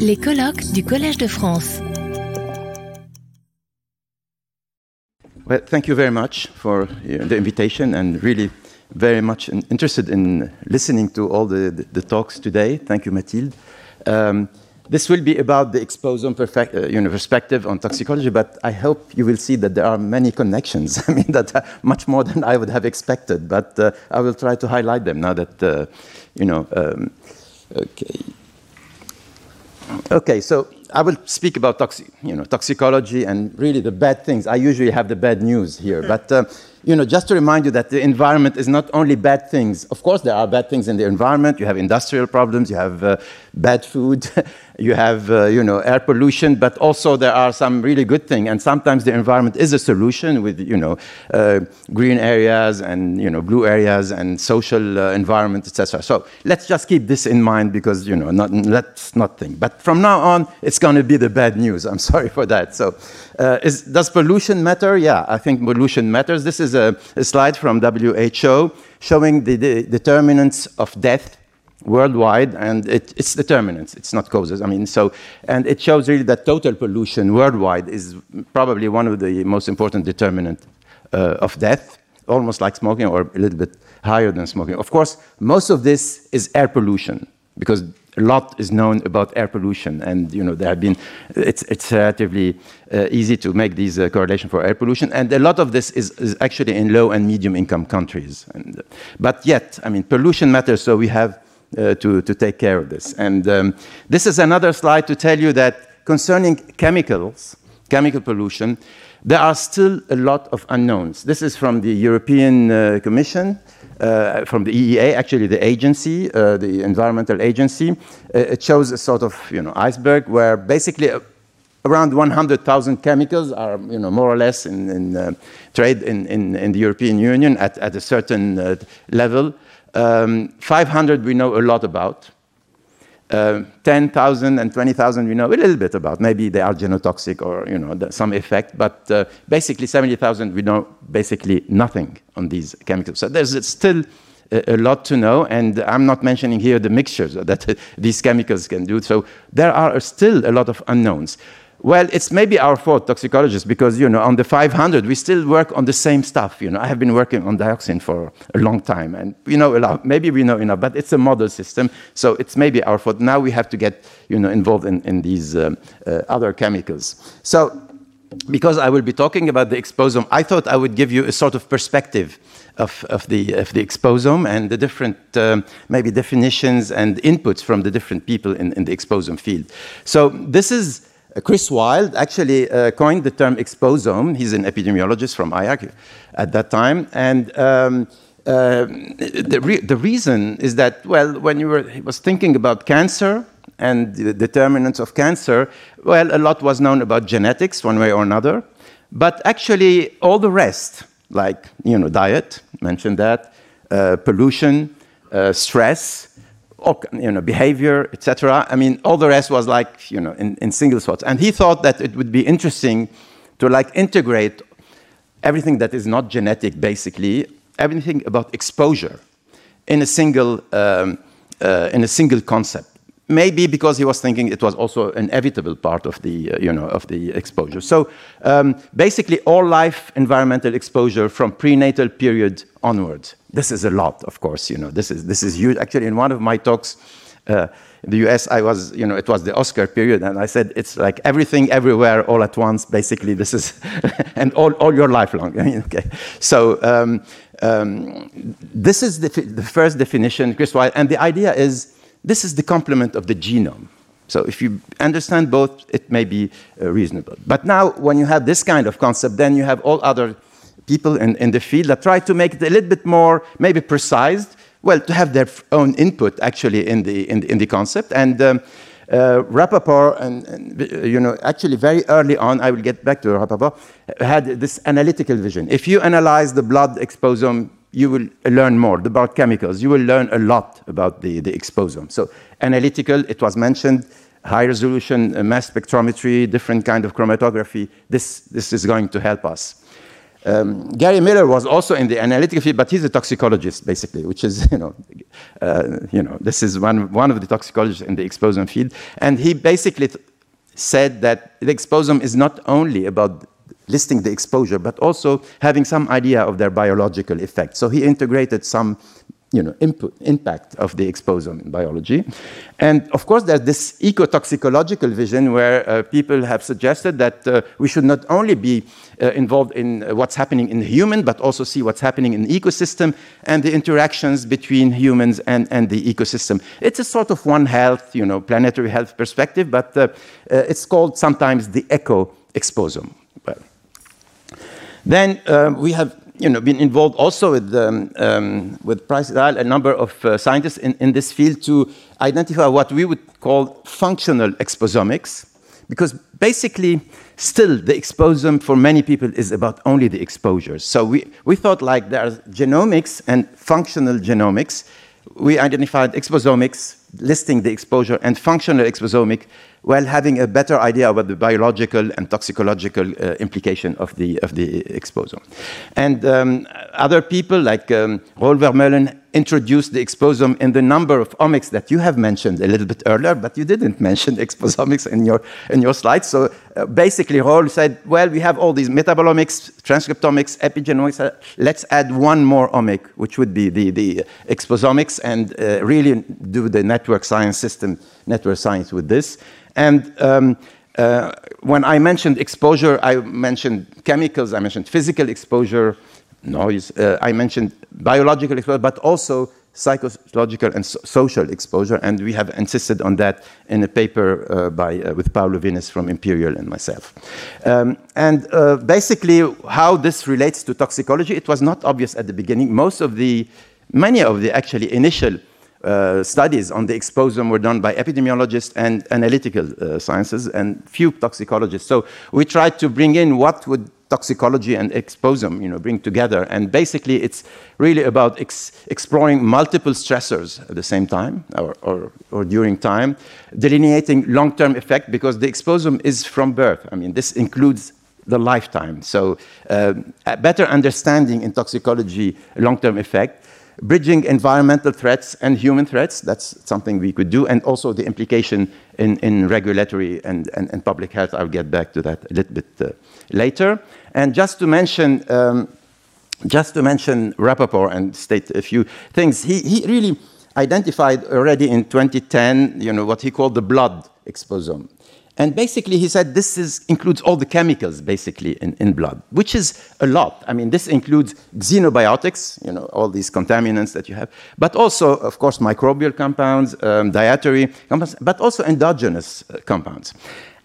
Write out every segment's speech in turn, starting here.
Les colloques du Collège de France. Well, thank you very much for uh, the invitation and really very much interested in listening to all the, the, the talks today. Thank you, Mathilde. Um, this will be about the exposome perfect, uh, you know, perspective on toxicology, but I hope you will see that there are many connections. I mean, that are much more than I would have expected, but uh, I will try to highlight them now that, uh, you know, um, okay. Okay, so I will speak about toxic, you know, toxicology and really the bad things. I usually have the bad news here, but uh, you know, just to remind you that the environment is not only bad things. Of course, there are bad things in the environment. You have industrial problems, you have uh, bad food, you have uh, you know air pollution, but also there are some really good things. And sometimes the environment is a solution with you know uh, green areas and you know blue areas and social uh, environment, etc. So let's just keep this in mind because you know not, let's not think. But from now on, it's going to be the bad news. I'm sorry for that. So. Uh, is, does pollution matter? Yeah, I think pollution matters. This is a, a slide from WHO showing the, the, determinants of death worldwide, and it, it's determinants, it's not causes. I mean, so, and it shows really that total pollution worldwide is probably one of the most important determinant uh, of death, almost like smoking or a little bit higher than smoking. Of course, most of this is air pollution because a lot is known about air pollution, and you know there have been. It's, it's relatively uh, easy to make these uh, correlation for air pollution, and a lot of this is, is actually in low and medium income countries. And, but yet, I mean, pollution matters, so we have uh, to to take care of this. And um, this is another slide to tell you that concerning chemicals, chemical pollution, there are still a lot of unknowns. This is from the European uh, Commission uh, from the EEA, actually the agency, uh, the environmental agency. Uh, it shows a sort of you know iceberg where basically uh, around 100,000 chemicals are you know more or less in, in uh, trade in, in, in, the European Union at, at a certain level. Um, 500 we know a lot about. Uh, 10,000 and 20,000 we know a little bit about. Maybe they are genotoxic or you know some effect, but uh, basically 70,000 we know basically nothing on these chemicals. So there's still a, a lot to know, and I'm not mentioning here the mixtures that these chemicals can do. So there are still a lot of unknowns. Well, it's maybe our fault, toxicologists, because you know on the 500 we still work on the same stuff. You know, I have been working on dioxin for a long time, and we know a lot. Maybe we know enough, but it's a model system, so it's maybe our fault. Now we have to get you know involved in, in these um, uh, other chemicals. So, because I will be talking about the exposome, I thought I would give you a sort of perspective of, of, the, of the exposome and the different um, maybe definitions and inputs from the different people in, in the exposome field. So this is Chris Wild actually uh, coined the term exposome. He's an epidemiologist from IARC at that time. And um, uh, the, re the, reason is that, well, when you were, he was thinking about cancer and the determinants of cancer, well, a lot was known about genetics, one way or another. But actually, all the rest, like, you know, diet, mentioned that, uh, pollution, uh, stress, you know, behavior, etc. I mean, all the rest was like, you know, in, in single thoughts. And he thought that it would be interesting to like integrate everything that is not genetic, basically, everything about exposure in a single, um, uh, in a single concept. Maybe because he was thinking it was also an inevitable part of the, uh, you know, of the exposure. So um, basically, all life environmental exposure from prenatal period onwards. This is a lot, of course. You know, this is this is huge. Actually, in one of my talks. Uh, in the US, I was, you know, it was the Oscar period, and I said it's like everything, everywhere, all at once. Basically, this is, and all, all your life long. I mean, okay. So um, um, this is the, the first definition, Chris Wild, and the idea is this is the complement of the genome. So if you understand both, it may be uh, reasonable. But now, when you have this kind of concept, then you have all other people in, in the field that try to make it a little bit more, maybe precise, well, to have their own input actually in the, in the, in the concept. And um, uh, Rapoport, and, and, you know, actually very early on, I will get back to Rapoport, had this analytical vision. If you analyze the blood exposome you will learn more about chemicals. You will learn a lot about the, the exposome. So analytical, it was mentioned, high resolution uh, mass spectrometry, different kind of chromatography. This, this is going to help us. Um, Gary Miller was also in the analytical field, but he's a toxicologist, basically, which is, you know, uh, you know this is one, one of the toxicologists in the exposome field. And he basically said that the exposome is not only about listing the exposure, but also having some idea of their biological effect. So he integrated some you know, input, impact of the exposome in biology. And of course, there's this ecotoxicological vision where uh, people have suggested that uh, we should not only be uh, involved in uh, what's happening in the human, but also see what's happening in the ecosystem and the interactions between humans and, and the ecosystem. It's a sort of one health, you know, planetary health perspective, but uh, uh, it's called sometimes the eco exposome. Well, then we have you know, been involved also with, um, um, with Price a number of uh, scientists in, in this field to identify what we would call functional exposomics, because basically, still, the exposome for many people is about only the exposures. So we, we thought like there's genomics and functional genomics. We identified exposomics, listing the exposure, and functional exposomic while having a better idea about the biological and toxicological uh, implication of the, of the exposome. And um, other people like um, Roel Vermeulen introduced the exposome in the number of omics that you have mentioned a little bit earlier, but you didn't mention exposomics in your, in your slides. So uh, basically, Roel said, well, we have all these metabolomics, transcriptomics, epigenomics. Uh, let's add one more omic, which would be the, the exposomics, and uh, really do the network science system, network science with this. And um, uh, when I mentioned exposure, I mentioned chemicals, I mentioned physical exposure, noise, uh, I mentioned biological exposure, but also psychological and so social exposure, and we have insisted on that in a paper uh, by, uh, with Paolo Vinis from Imperial and myself. Um, and uh, basically, how this relates to toxicology, it was not obvious at the beginning. Most of the, many of the actually initial uh, studies on the exposome were done by epidemiologists and analytical uh, sciences and few toxicologists. So we tried to bring in what would toxicology and exposome you know, bring together. And basically, it's really about ex exploring multiple stressors at the same time or, or, or during time, delineating long-term effect because the exposome is from birth. I mean, this includes the lifetime. So uh, a better understanding in toxicology long-term effect bridging environmental threats and human threats, that's something we could do, and also the implication in, in regulatory and, and, and public health. I'll get back to that a little bit uh, later. And just to mention, um, just to mention Rapoport and state a few things, he, he really identified already in 2010, you know, what he called the blood exposome. And basically, he said this is, includes all the chemicals, basically, in, in blood, which is a lot. I mean, this includes xenobiotics, you know, all these contaminants that you have, but also, of course, microbial compounds, um, dietary compounds, but also endogenous uh, compounds.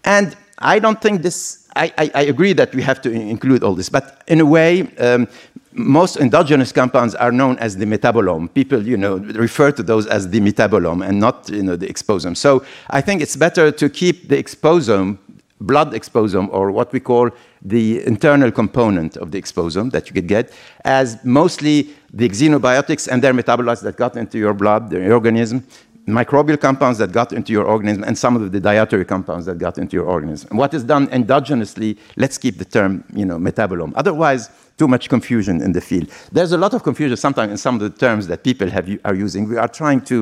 And I don't think this, I, I, I, agree that we have to include all this, but in a way, um, most endogenous compounds are known as the metabolome. People, you know, refer to those as the metabolome and not, you know, the exposome. So I think it's better to keep the exposome, blood exposome, or what we call the internal component of the exposome that you could get, as mostly the xenobiotics and their metabolites that got into your blood, the organism, microbial compounds that got into your organism, and some of the dietary compounds that got into your organism. And what is done endogenously, let's keep the term, you know, metabolome. Otherwise, too much confusion in the field. There's a lot of confusion sometimes in some of the terms that people have, are using. We are trying to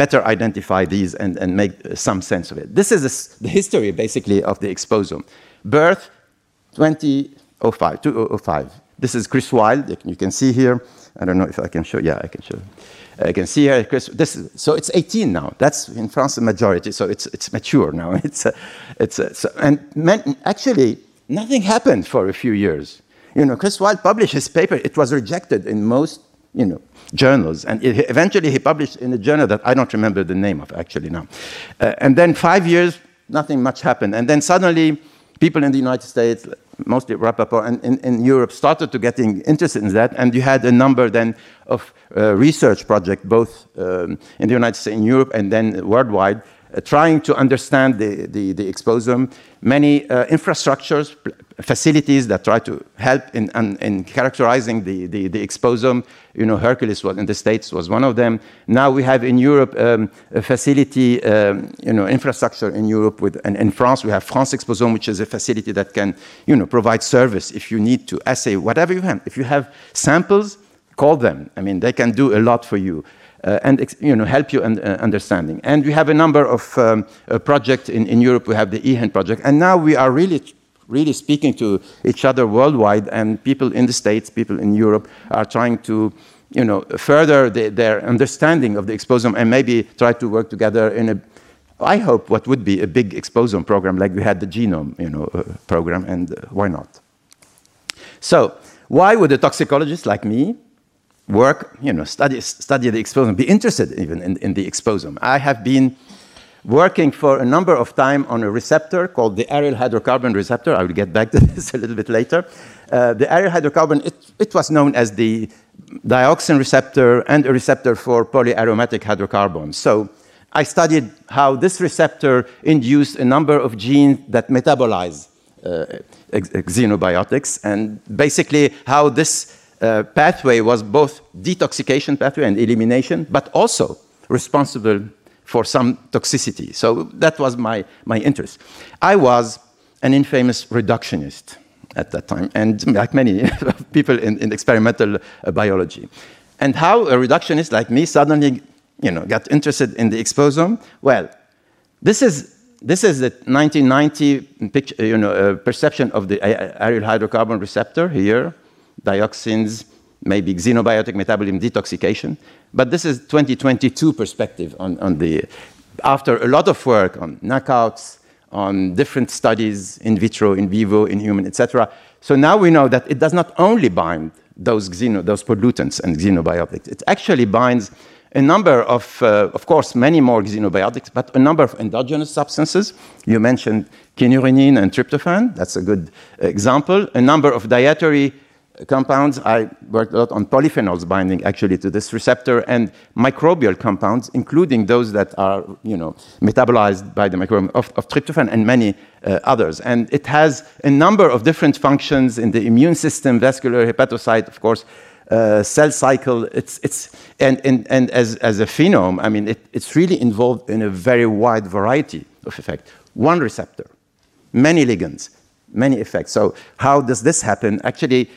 better identify these and, and make some sense of it. This is the history, basically, of the exposome. Birth, 2005, 2005. This is Chris Wild, you can see here. I don't know if I can show, yeah, I can show. I can see here, Chris, this is, so it's 18 now. That's in France the majority, so it's, it's mature now. It's, a, it's a, so, and men, actually, nothing happened for a few years. You know, Chris Wild published his paper. It was rejected in most, you know, journals. And it, eventually he published in a journal that I don't remember the name of actually now. Uh, and then five years, nothing much happened. And then suddenly people in the United States, mostly Rapoport, and in, in Europe started to getting interested in that. And you had a number then of uh, research projects, both um, in the United States, in Europe, and then worldwide, trying to understand the, the, the exposome, many uh, infrastructures, facilities that try to help in, in, in characterizing the, the, the, exposome. You know, Hercules was in the States was one of them. Now we have in Europe um, a facility, um, you know, infrastructure in Europe with, and in France we have France Exposome, which is a facility that can, you know, provide service if you need to assay whatever you have. If you have samples, call them. I mean, they can do a lot for you. Uh, and you know, help you in uh, understanding. And we have a number of um, uh, projects in, in Europe. We have the EHEN project. And now we are really, really speaking to each other worldwide. And people in the States, people in Europe are trying to you know, further the, their understanding of the exposome and maybe try to work together in a, I hope, what would be a big exposome program like we had the genome you know, uh, program. And uh, why not? So why would a toxicologist like me work, you know, study, study the exposome, be interested even in, in the exposome. I have been working for a number of time on a receptor called the aryl hydrocarbon receptor. I will get back to this a little bit later. Uh, the aryl hydrocarbon, it, it, was known as the dioxin receptor and a receptor for polyaromatic hydrocarbons. So I studied how this receptor induced a number of genes that metabolize uh, xenobiotics and basically how this uh, pathway was both detoxication pathway and elimination, but also responsible for some toxicity. So that was my, my interest. I was an infamous reductionist at that time, and like many people in, in experimental uh, biology. And how a reductionist like me suddenly you know, got interested in the exposome? Well, this is, this is the 1990 picture, you know, uh, perception of the aryl hydrocarbon receptor here dioxins, maybe xenobiotic metabolism detoxification. But this is 2022 perspective on, on the, after a lot of work on knockouts, on different studies in vitro, in vivo, in human, etc. So now we know that it does not only bind those, xeno, those pollutants and xenobiotics, it actually binds a number of, uh, of course, many more xenobiotics, but a number of endogenous substances. You mentioned kynurenine and tryptophan, that's a good example. A number of dietary compounds. I worked a lot on polyphenols binding actually to this receptor and microbial compounds, including those that are, you know, metabolized by the microbiome of, of tryptophan and many uh, others. And it has a number of different functions in the immune system, vascular, hepatocyte, of course, uh, cell cycle. It's, it's, and, and, and as, as a phenome, I mean, it, it's really involved in a very wide variety of effects. One receptor, many ligands, many effects. So how does this happen? Actually,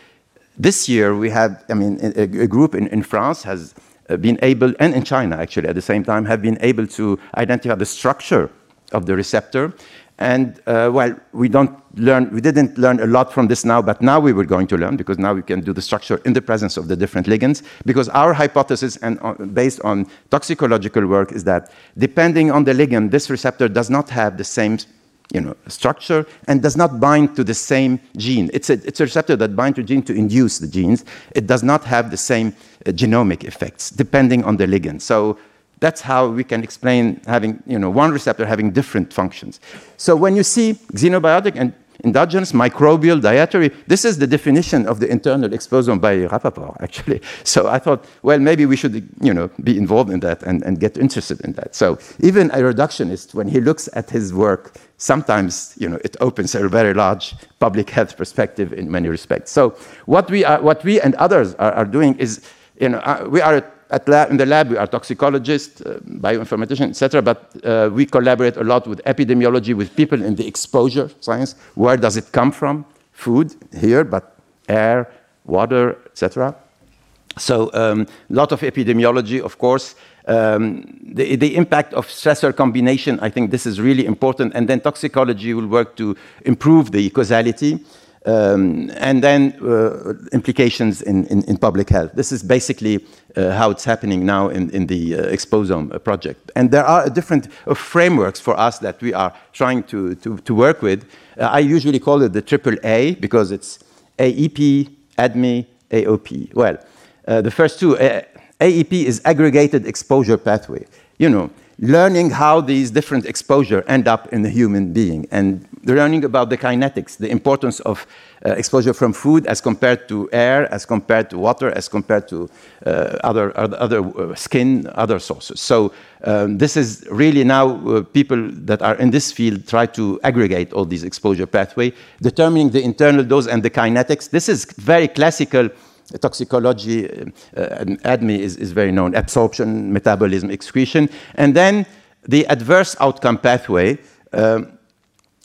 this year, we have, I mean, a, a group in, in France has uh, been able, and in China actually at the same time, have been able to identify the structure of the receptor. And uh, well, we don't learn, we didn't learn a lot from this now, but now we were going to learn because now we can do the structure in the presence of the different ligands. Because our hypothesis, and uh, based on toxicological work, is that depending on the ligand, this receptor does not have the same you know, structure and does not bind to the same gene. It's a, it's a receptor that binds to gene to induce the genes. It does not have the same uh, genomic effects depending on the ligand. So that's how we can explain having, you know, one receptor having different functions. So when you see xenobiotic and endogenous, microbial, dietary. This is the definition of the internal exposome by Rapaport, actually. So I thought, well, maybe we should, you know, be involved in that and, and get interested in that. So even a reductionist, when he looks at his work, sometimes, you know, it opens a very large public health perspective in many respects. So what we, are, what we and others are, are doing is, you know, uh, we are in the lab, we are toxicologists, uh, bioinformaticians, etc. But uh, we collaborate a lot with epidemiology, with people in the exposure science. Where does it come from? Food here, but air, water, etc. So a um, lot of epidemiology, of course. Um, the, the, impact of stressor combination, I think this is really important. And then toxicology will work to improve the causality. Um, and then uh, implications in, in, in, public health. This is basically uh, how it's happening now in, in the uh, Exposome uh, project. And there are different uh, frameworks for us that we are trying to, to, to work with. Uh, I usually call it the triple A because it's AEP, ADME, AOP. Well, the first two, AEP is aggregated exposure pathway. You know, learning how these different exposure end up in the human being. And learning about the kinetics, the importance of uh, exposure from food as compared to air, as compared to water, as compared to uh, other, other uh, skin, other sources. So um, this is really now uh, people that are in this field try to aggregate all these exposure pathway, determining the internal dose and the kinetics. This is very classical toxicology, uh, and ADME is, is very known, absorption, metabolism, excretion. And then the adverse outcome pathway, um,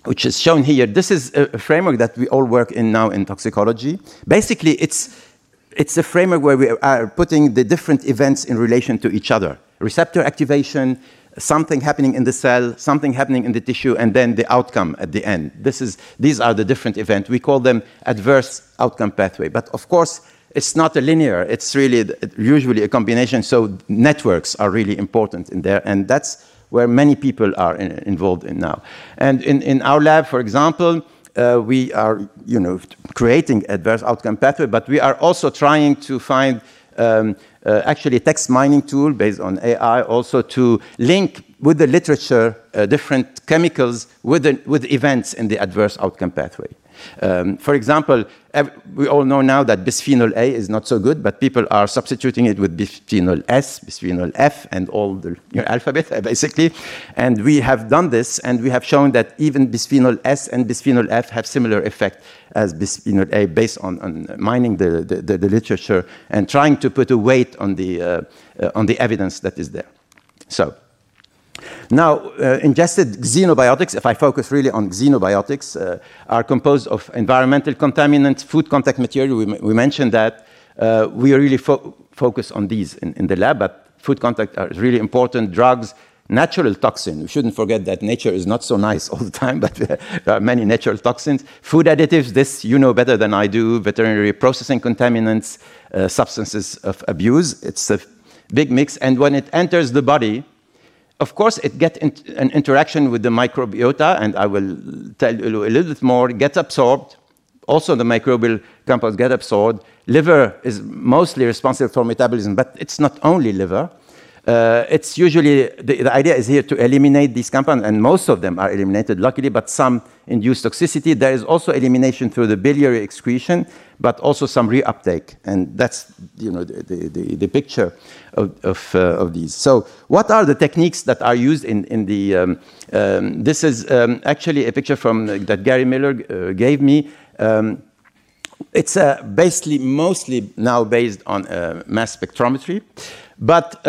which is shown here. This is a framework that we all work in now in toxicology. Basically, it's, it's a framework where we are putting the different events in relation to each other. Receptor activation, something happening in the cell, something happening in the tissue, and then the outcome at the end. This is, these are the different events. We call them adverse outcome pathway. But of course, it's not a linear. It's really usually a combination. So networks are really important in there, and that's where many people are in, involved in now. And in, in our lab, for example, uh, we are you know, creating adverse outcome pathway, but we are also trying to find um, uh, actually a text mining tool based on AI also to link with the literature uh, different chemicals with, the, with events in the adverse outcome pathway. Um, for example, we all know now that bisphenol A is not so good, but people are substituting it with bisphenol S, bisphenol F, and all the alphabet, basically. And we have done this, and we have shown that even bisphenol S and bisphenol F have similar effect as bisphenol A based on, on mining the, the, the, literature and trying to put a weight on the, uh, uh, on the evidence that is there. So now, uh, ingested xenobiotics, if I focus really on xenobiotics, uh, are composed of environmental contaminants, food contact material. We, we mentioned that. Uh, we really fo focus on these in, in, the lab, but food contact are really important. Drugs, natural toxin. We shouldn't forget that nature is not so nice all the time, but there are many natural toxins. Food additives, this you know better than I do. Veterinary processing contaminants, uh, substances of abuse. It's a big mix. And when it enters the body, of course, it gets in an interaction with the microbiota, and I will tell you a little bit more, gets absorbed. Also, the microbial compounds get absorbed. Liver is mostly responsible for metabolism, but it's not only liver. Uh, it's usually, the, the, idea is here to eliminate these compounds, and most of them are eliminated, luckily, but some induce toxicity. There is also elimination through the biliary excretion, but also some reuptake, and that's you know, the, picture uh, of, these. So what are the techniques that are used in, the, um, um, this is um, actually a picture from, uh, that Gary Miller uh, gave me. It's basically mostly now based on mass spectrometry. But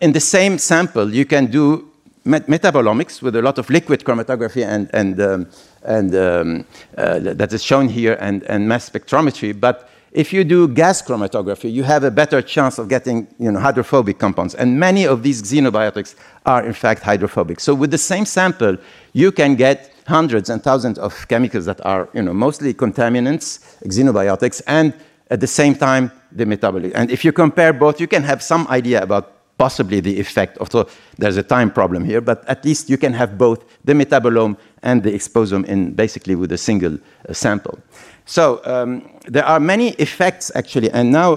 in the same sample, you can do met metabolomics with a lot of liquid chromatography and, and, um, and um, uh, that is shown here and, and mass spectrometry. But if you do gas chromatography, you have a better chance of getting you know, hydrophobic compounds. And many of these xenobiotics are, in fact, hydrophobic. So with the same sample, you can get hundreds and thousands of chemicals that are you know, mostly contaminants, xenobiotics, and at the same time, the metabolic. And if you compare both, you can have some idea about possibly the effect. Although there's a time problem here, but at least you can have both the metabolome and the exposome in basically with a single uh, sample. So um, there are many effects actually, and now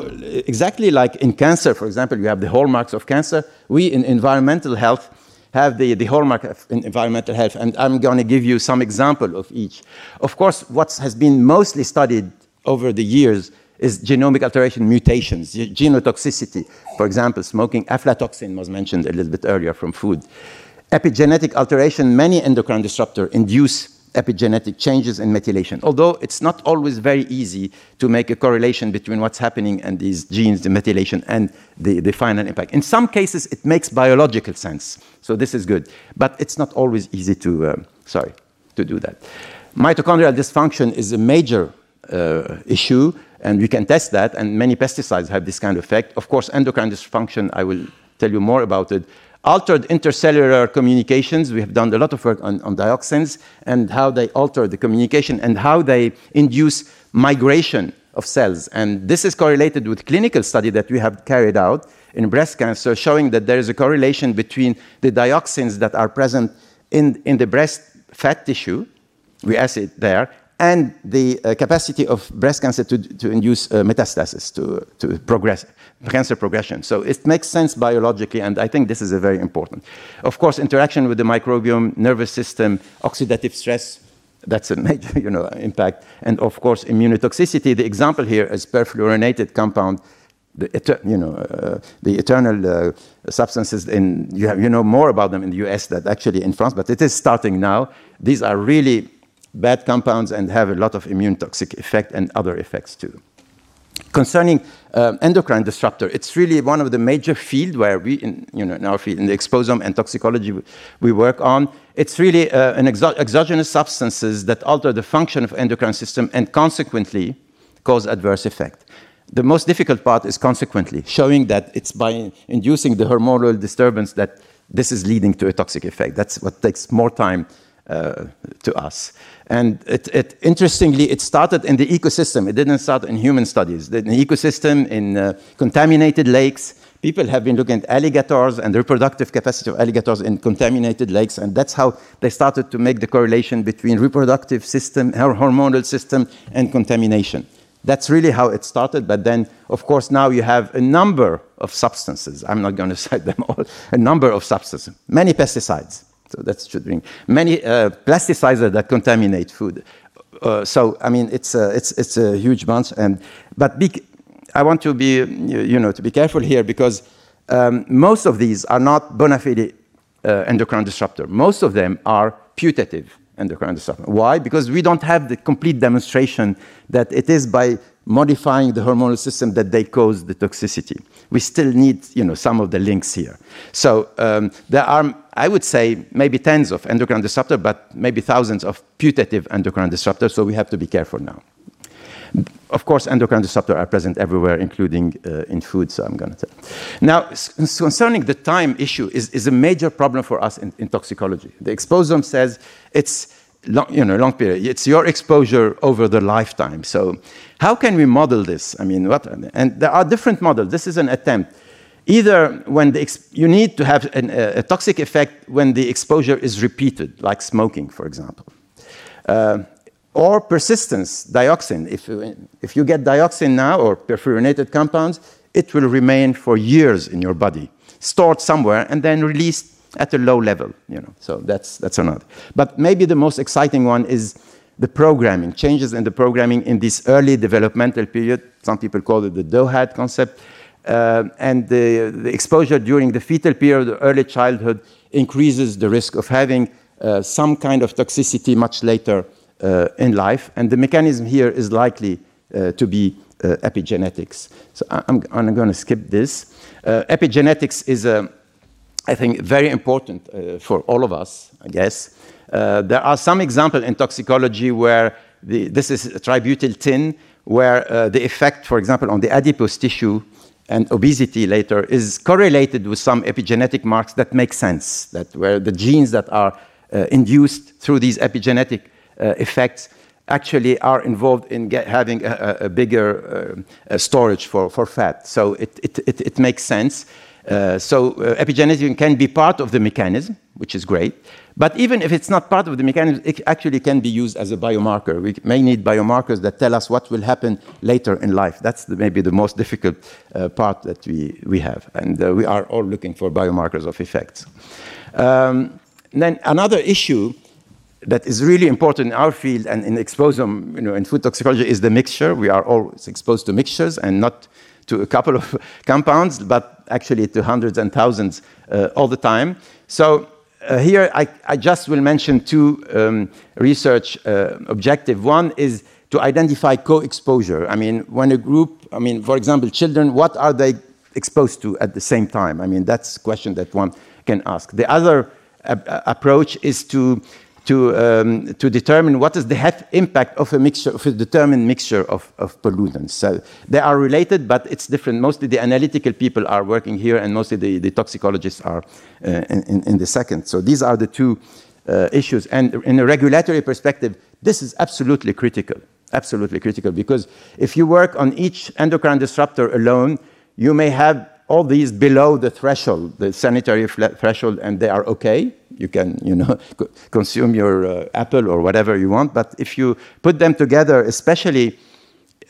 exactly like in cancer, for example, you have the hallmarks of cancer. We in environmental health have the, the hallmark of environmental health, and I'm going to give you some example of each. Of course, what has been mostly studied over the years is genomic alteration mutations, genotoxicity. For example, smoking aflatoxin was mentioned a little bit earlier from food. Epigenetic alteration, many endocrine disruptor induce epigenetic changes in methylation, although it's not always very easy to make a correlation between what's happening and these genes, the methylation, and the, the final impact. In some cases, it makes biological sense, so this is good, but it's not always easy to, uh, sorry, to do that. Mitochondrial dysfunction is a major uh, issue, and we can test that, and many pesticides have this kind of effect. Of course, endocrine dysfunction, I will tell you more about it. Altered intercellular communications, we have done a lot of work on, on dioxins and how they alter the communication and how they induce migration of cells. And this is correlated with clinical study that we have carried out in breast cancer, showing that there is a correlation between the dioxins that are present in, in the breast fat tissue, we acid there, and the uh, capacity of breast cancer to, to induce uh, metastasis, to, to progress, cancer progression. So it makes sense biologically, and I think this is a very important. Of course, interaction with the microbiome, nervous system, oxidative stress, that's a major you know, impact. And of course, immunotoxicity, the example here is perfluorinated compound, the, you know, uh, the eternal uh, substances in, you, have, you know more about them in the US than actually in France, but it is starting now. These are really bad compounds and have a lot of immune toxic effect and other effects too. Concerning um, endocrine disruptor, it's really one of the major fields where we, in, you know, in our field, in the exposome and toxicology, we, we work on. It's really uh, an exo exogenous substances that alter the function of endocrine system and consequently cause adverse effect. The most difficult part is consequently, showing that it's by inducing the hormonal disturbance that this is leading to a toxic effect. That's what takes more time uh, to us. And it, it, interestingly, it started in the ecosystem. It didn't start in human studies. In the ecosystem, in uh, contaminated lakes, people have been looking at alligators and the reproductive capacity of alligators in contaminated lakes, and that's how they started to make the correlation between reproductive system, hormonal system, and contamination. That's really how it started, but then, of course, now you have a number of substances. I'm not going to cite them all. A number of substances, many pesticides, so that's bring many uh, plasticizer that contaminate food. Uh, so I mean, it's a, it's it's a huge bunch. And but be, I want to be you know to be careful here because um, most of these are not bona fide uh, endocrine disruptor. Most of them are putative endocrine disruptor. Why? Because we don't have the complete demonstration that it is by modifying the hormonal system that they cause the toxicity. We still need, you know, some of the links here. So um, there are, I would say, maybe tens of endocrine disruptors, but maybe thousands of putative endocrine disruptors. So we have to be careful now. Of course, endocrine disruptors are present everywhere, including uh, in food. So I'm going to tell. Now, concerning the time issue, is, is a major problem for us in, in toxicology. The exposome says it's long, you know, long period. It's your exposure over the lifetime. So how can we model this? I mean, what? And there are different models. This is an attempt. Either when the you need to have an, a, toxic effect when the exposure is repeated, like smoking, for example. Uh, or persistence, dioxin. If you, if you get dioxin now or perfluorinated compounds, it will remain for years in your body, stored somewhere, and then released at a low level, you know. So that's that's another. But maybe the most exciting one is the programming, changes in the programming in this early developmental period. Some people call it the DOHAD concept. Uh, and the, the, exposure during the fetal period, early childhood, increases the risk of having uh, some kind of toxicity much later uh, in life. And the mechanism here is likely to be epigenetics. So I'm, I'm going to skip this. Epigenetics is a I think, very important uh, for all of us, I guess. Uh, there are some examples in toxicology where the, this is tributyltin, where uh, the effect, for example, on the adipose tissue and obesity later is correlated with some epigenetic marks that make sense, that where the genes that are uh, induced through these epigenetic uh, effects actually are involved in having a, a bigger uh, storage for, for fat. So it, it, it, it makes sense. Uh, so uh, epigenetic can be part of the mechanism, which is great. But even if it's not part of the mechanism, it actually can be used as a biomarker. We may need biomarkers that tell us what will happen later in life. That's the, maybe the most difficult uh, part that we, we have. And uh, we are all looking for biomarkers of effects. Um, then another issue that is really important in our field and in exposome, you know, in food toxicology is the mixture. We are always exposed to mixtures and not to a couple of compounds, but actually to hundreds and thousands uh, all the time. So uh, here I, I, just will mention two um, research uh, objectives. One is to identify co-exposure. I mean, when a group, I mean, for example, children, what are they exposed to at the same time? I mean, that's a question that one can ask. The other uh, approach is to to, um, to determine what is the health impact of a mixture, of a determined mixture of, of pollutants. So they are related, but it's different. Mostly the analytical people are working here, and mostly the, the toxicologists are uh, in, in, the second. So these are the two uh, issues. And in a regulatory perspective, this is absolutely critical, absolutely critical, because if you work on each endocrine disruptor alone, you may have all these below the threshold, the sanitary threshold, and they are okay. You can, you know, consume your uh, apple or whatever you want. But if you put them together, especially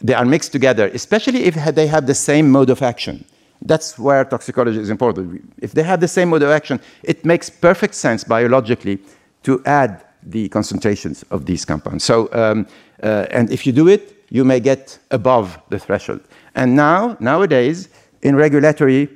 they are mixed together, especially if they have the same mode of action. That's where toxicology is important. If they have the same mode of action, it makes perfect sense biologically to add the concentrations of these compounds. So, um, uh, and if you do it, you may get above the threshold. And now, nowadays, in regulatory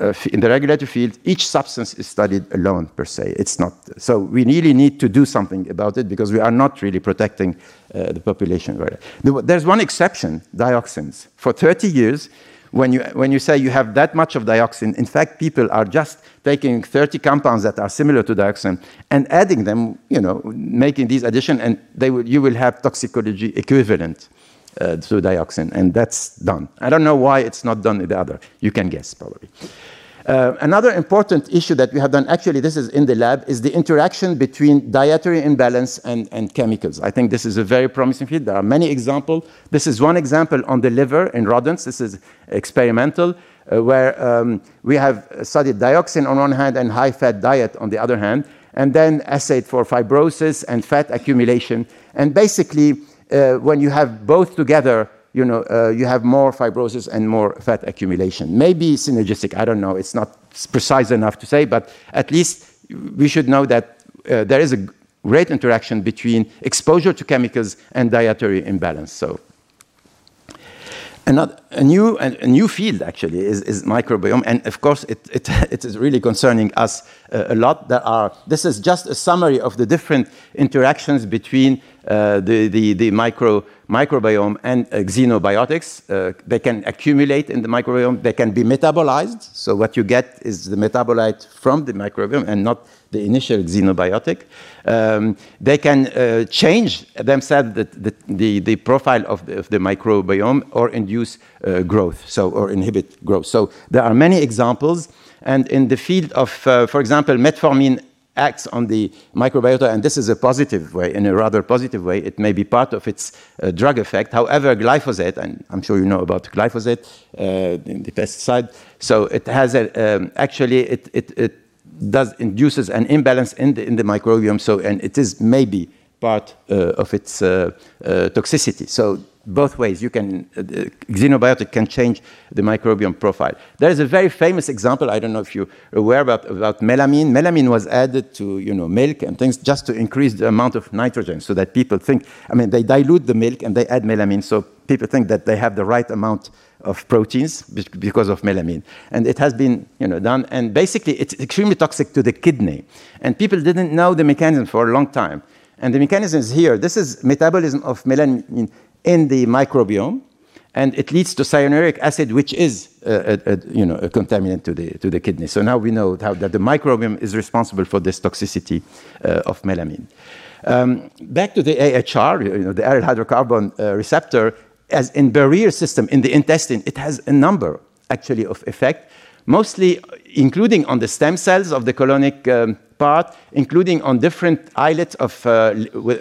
uh, in the regulatory field, each substance is studied alone per se. It's not so. We really need to do something about it because we are not really protecting uh, the population. There's one exception: dioxins. For 30 years, when you when you say you have that much of dioxin, in fact, people are just taking 30 compounds that are similar to dioxin and adding them. You know, making these addition, and they will, you will have toxicology equivalent. Uh, to dioxin, and that's done. I don't know why it's not done in the other. You can guess, probably. Uh, another important issue that we have done, actually, this is in the lab, is the interaction between dietary imbalance and, and chemicals. I think this is a very promising field. There are many examples. This is one example on the liver in rodents. This is experimental, uh, where um, we have studied dioxin on one hand and high fat diet on the other hand, and then assayed for fibrosis and fat accumulation. And basically, uh, when you have both together, you know, uh, you have more fibrosis and more fat accumulation. Maybe synergistic, I don't know. It's not precise enough to say, but at least we should know that uh, there is a great interaction between exposure to chemicals and dietary imbalance. So Another, a, new, a, new field actually is, is, microbiome, and of course it, it, it is really concerning us uh, a lot. There are, this is just a summary of the different interactions between uh, the, the, the micro, microbiome and uh, xenobiotics. Uh, they can accumulate in the microbiome, they can be metabolized. So what you get is the metabolite from the microbiome and not the initial xenobiotic. Um, they can uh, change themselves the, the, the, the profile of the, of the, microbiome or induce uh, growth, so or inhibit growth. So there are many examples. And in the field of, uh, for example, metformin acts on the microbiota, and this is a positive way, in a rather positive way. It may be part of its uh, drug effect. However, glyphosate, and I'm sure you know about glyphosate, uh, the pesticide, so it has a, um, actually, it, it, it does induces an imbalance in the, in the microbiome, so, and it is maybe part uh, of its uh, uh, toxicity. So both ways, you can, uh, xenobiotic can change the microbiome profile. There is a very famous example, I don't know if you're aware about, about melamine. Melamine was added to, you know, milk and things just to increase the amount of nitrogen so that people think, I mean, they dilute the milk and they add melamine so people think that they have the right amount of proteins because of melamine. And it has been you know, done. And basically, it's extremely toxic to the kidney. And people didn't know the mechanism for a long time. And the mechanism is here. This is metabolism of melamine in the microbiome. And it leads to cyanuric acid, which is a, a, a, you know, a contaminant to the, to the kidney. So now we know how, that the microbiome is responsible for this toxicity uh, of melamine. Um, back to the AHR, you know, the aryl hydrocarbon uh, receptor, as in barrier system in the intestine, it has a number actually of effect, mostly including on the stem cells of the colonic um, part, including on different islets of uh,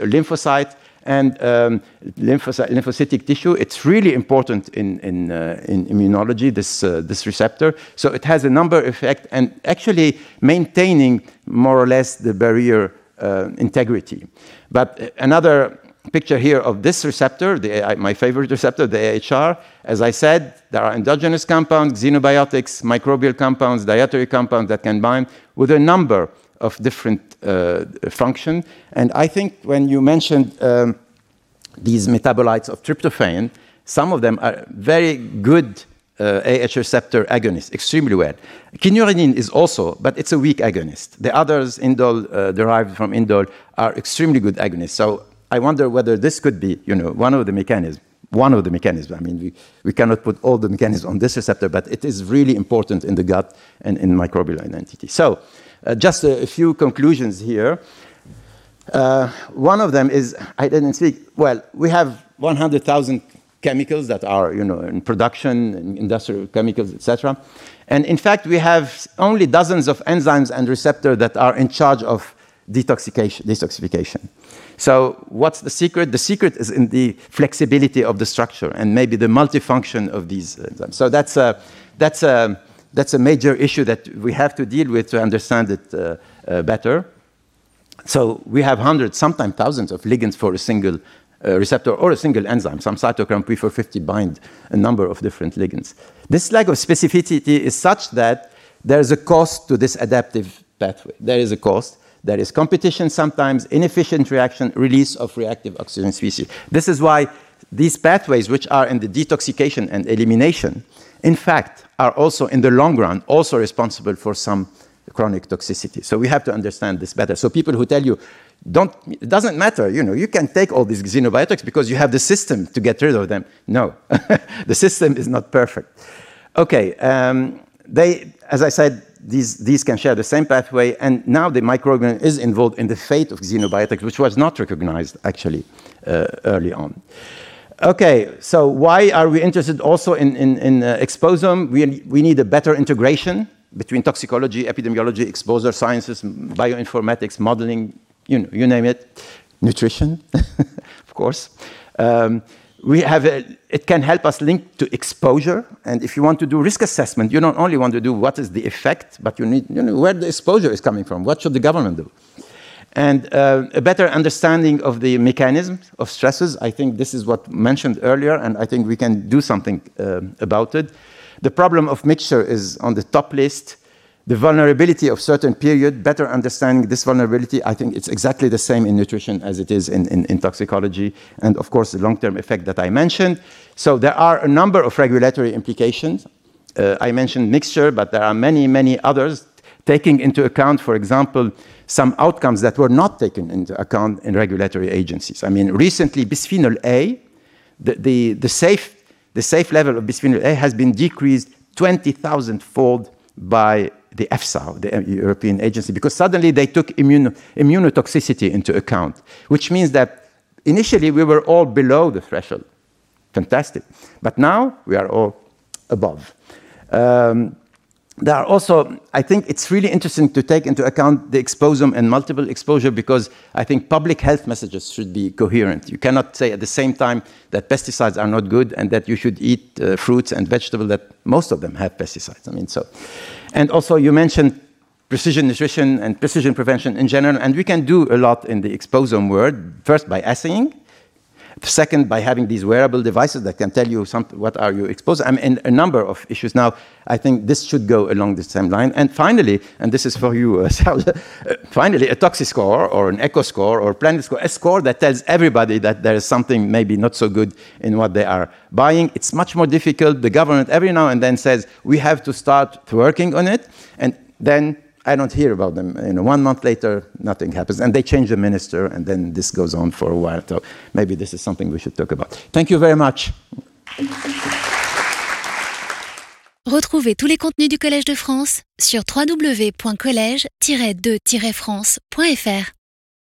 lymphocyte and um, lymphocytic tissue. It's really important in, in, uh, in immunology, this, uh, this receptor. So it has a number effect and actually maintaining more or less the barrier uh, integrity. But another picture here of this receptor, the, my favorite receptor, the AHR. As I said, there are endogenous compounds, xenobiotics, microbial compounds, dietary compounds that can bind with a number of different uh, functions. And I think when you mentioned um, these metabolites of tryptophan, some of them are very good uh, AH receptor agonists, extremely well. Kynurenine is also, but it's a weak agonist. The others, indole, uh, derived from indole, are extremely good agonists. So I wonder whether this could be, you know, one of the mechanisms. One of the mechanisms. I mean, we, we cannot put all the mechanisms on this receptor, but it is really important in the gut and in microbial identity. So, uh, just a, a, few conclusions here. Uh, one of them is I didn't speak. Well, we have 100,000 chemicals that are, you know, in production, in industrial chemicals, etc. And in fact, we have only dozens of enzymes and receptors that are in charge of detoxification. detoxification. So what's the secret? The secret is in the flexibility of the structure and maybe the multifunction of these enzymes. So that's a, that's a, that's a major issue that we have to deal with to understand it uh, uh, better. So we have hundreds, sometimes thousands of ligands for a single uh, receptor or a single enzyme. Some cytochrome P450 bind a number of different ligands. This lack of specificity is such that there is a cost to this adaptive pathway. There is a cost There is competition sometimes, inefficient reaction, release of reactive oxygen species. This is why these pathways, which are in the detoxification and elimination, in fact, are also in the long run also responsible for some chronic toxicity. So we have to understand this better. So people who tell you, don't, it doesn't matter, you know, you can take all these xenobiotics because you have the system to get rid of them. No, the system is not perfect. Okay, um, they, as I said, these, these can share the same pathway, and now the microbiome is involved in the fate of xenobiotics, which was not recognized actually uh, early on. Okay, so why are we interested also in, in, in uh, exposome? We, we need a better integration between toxicology, epidemiology, exposure sciences, bioinformatics, modeling, you, know, you name it, nutrition, of course. Um, we have a, it can help us link to exposure. And if you want to do risk assessment, you don't only want to do what is the effect, but you need you know, where the exposure is coming from. What should the government do? And uh, a better understanding of the mechanisms of stresses. I think this is what mentioned earlier, and I think we can do something uh, about it. The problem of mixture is on the top list the vulnerability of certain period, better understanding this vulnerability, I think it's exactly the same in nutrition as it is in, in, in toxicology, and of course the long-term effect that I mentioned. So there are a number of regulatory implications. Uh, I mentioned mixture, but there are many, many others, taking into account, for example, some outcomes that were not taken into account in regulatory agencies. I mean, recently, bisphenol A, the, the, the safe, the safe level of bisphenol A has been decreased 20,000 fold by the EFSA, the European agency, because suddenly they took immuno immunotoxicity into account, which means that initially we were all below the threshold. Fantastic. But now we are all above. Um, there are also, I think it's really interesting to take into account the exposome and multiple exposure because I think public health messages should be coherent. You cannot say at the same time that pesticides are not good and that you should eat uh, fruits and vegetables that most of them have pesticides. I mean, so. And also you mentioned precision nutrition and precision prevention in general, and we can do a lot in the exposome world, first by assaying, Second, by having these wearable devices that can tell you what are you exposed. I mean, a number of issues. Now, I think this should go along the same line. And finally, and this is for you, uh, finally, a toxic score or an eco score or planet score, a score that tells everybody that there is something maybe not so good in what they are buying. It's much more difficult. The government every now and then says, we have to start working on it. And then I don't hear about them. You know, one month later, nothing happens. And they change the minister, and then this goes on for a while. So maybe this is something we should talk about. Thank you very much. Retrouvez tous les contenus du Collège de France sur www.college-de-france.fr.